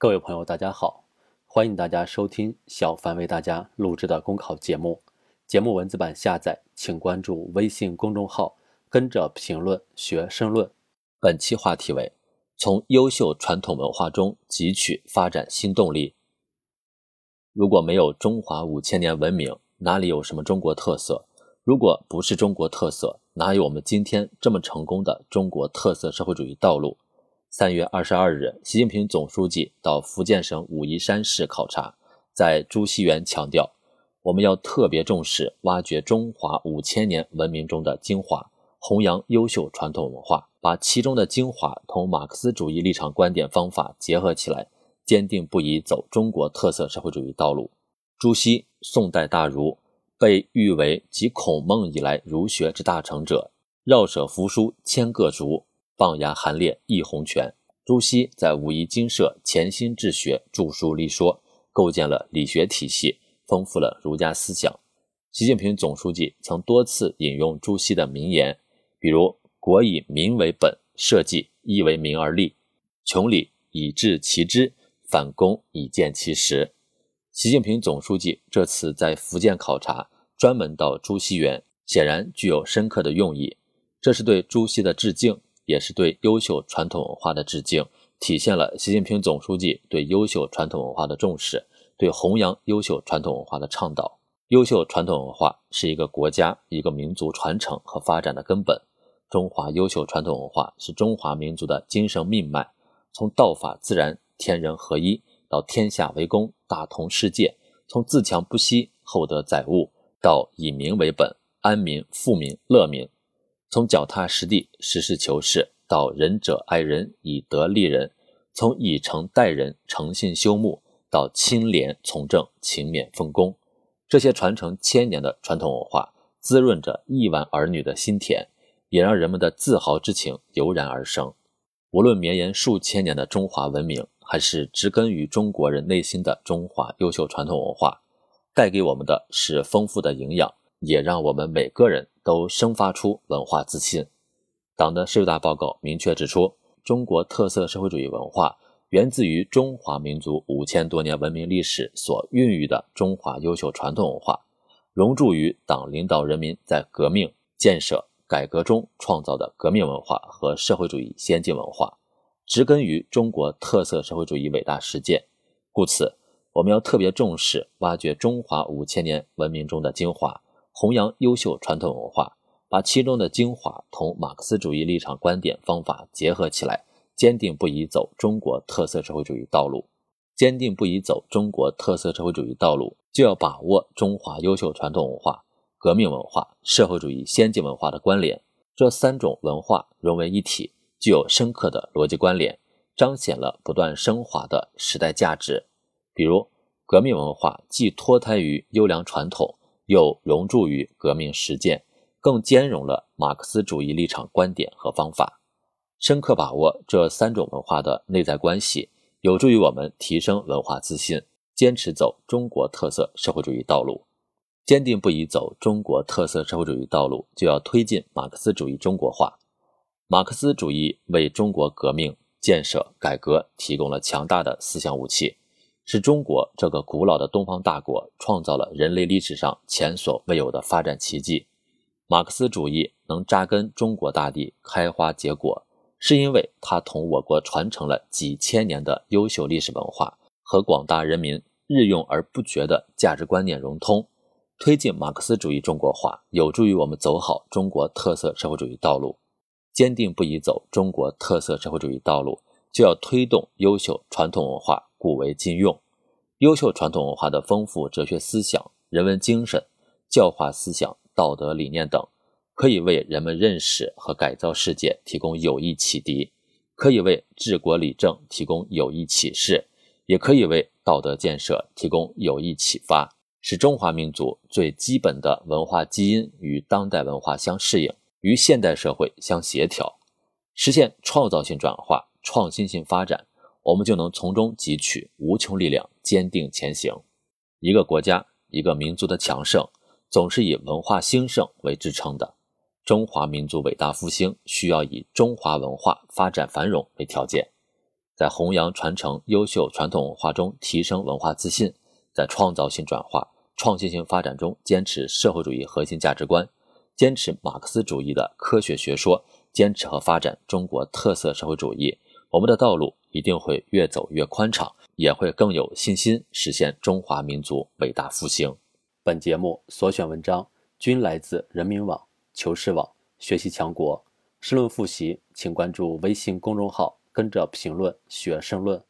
各位朋友，大家好，欢迎大家收听小凡为大家录制的公考节目。节目文字版下载，请关注微信公众号，跟着评论学申论。本期话题为：从优秀传统文化中汲取发展新动力。如果没有中华五千年文明，哪里有什么中国特色？如果不是中国特色，哪有我们今天这么成功的中国特色社会主义道路？三月二十二日，习近平总书记到福建省武夷山市考察，在朱熹园强调，我们要特别重视挖掘中华五千年文明中的精华，弘扬优秀传统文化，把其中的精华同马克思主义立场观点方法结合起来，坚定不移走中国特色社会主义道路。朱熹，宋代大儒，被誉为集孔孟以来儒学之大成者，绕舍扶疏千个儒。棒牙含烈一洪泉。朱熹在武夷精舍潜心治学，著书立说，构建了理学体系，丰富了儒家思想。习近平总书记曾多次引用朱熹的名言，比如“国以民为本，社稷亦为民而立；穷理以治其知，反躬以见其实。”习近平总书记这次在福建考察，专门到朱熹园，显然具有深刻的用意，这是对朱熹的致敬。也是对优秀传统文化的致敬，体现了习近平总书记对优秀传统文化的重视，对弘扬优秀传统文化的倡导。优秀传统文化是一个国家、一个民族传承和发展的根本。中华优秀传统文化是中华民族的精神命脉。从道法自然、天人合一到天下为公、大同世界；从自强不息、厚德载物到以民为本、安民、富民、乐民。从脚踏实地、实事求是到仁者爱人、以德立人；从以诚待人、诚信修睦到清廉从政、勤勉奉公，这些传承千年的传统文化，滋润着亿万儿女的心田，也让人们的自豪之情油然而生。无论绵延数千年的中华文明，还是植根于中国人内心的中华优秀传统文化，带给我们的是丰富的营养。也让我们每个人都生发出文化自信。党的十九大报告明确指出，中国特色社会主义文化源自于中华民族五千多年文明历史所孕育的中华优秀传统文化，融铸于党领导人民在革命、建设、改革中创造的革命文化和社会主义先进文化，植根于中国特色社会主义伟大实践。故此，我们要特别重视挖掘中华五千年文明中的精华。弘扬优秀传统文化，把其中的精华同马克思主义立场观点方法结合起来，坚定不移走中国特色社会主义道路。坚定不移走中国特色社会主义道路，就要把握中华优秀传统文化、革命文化、社会主义先进文化的关联。这三种文化融为一体，具有深刻的逻辑关联，彰显了不断升华的时代价值。比如，革命文化既脱胎于优良传统。又融铸于革命实践，更兼容了马克思主义立场观点和方法。深刻把握这三种文化的内在关系，有助于我们提升文化自信，坚持走中国特色社会主义道路。坚定不移走中国特色社会主义道路，就要推进马克思主义中国化。马克思主义为中国革命、建设、改革提供了强大的思想武器。是中国这个古老的东方大国创造了人类历史上前所未有的发展奇迹。马克思主义能扎根中国大地、开花结果，是因为它同我国传承了几千年的优秀历史文化和广大人民日用而不绝的价值观念融通。推进马克思主义中国化，有助于我们走好中国特色社会主义道路。坚定不移走中国特色社会主义道路，就要推动优秀传统文化。古为今用，优秀传统文化的丰富哲学思想、人文精神、教化思想、道德理念等，可以为人们认识和改造世界提供有益启迪，可以为治国理政提供有益启示，也可以为道德建设提供有益启发，使中华民族最基本的文化基因与当代文化相适应，与现代社会相协调，实现创造性转化、创新性发展。我们就能从中汲取无穷力量，坚定前行。一个国家、一个民族的强盛，总是以文化兴盛为支撑的。中华民族伟大复兴需要以中华文化发展繁荣为条件。在弘扬传承优秀传统文化中提升文化自信，在创造性转化、创新性发展中坚持社会主义核心价值观，坚持马克思主义的科学学说，坚持和发展中国特色社会主义，我们的道路一定会越走越宽敞，也会更有信心实现中华民族伟大复兴。本节目所选文章均来自人民网、求是网、学习强国。申论复习，请关注微信公众号。跟着评论学申论。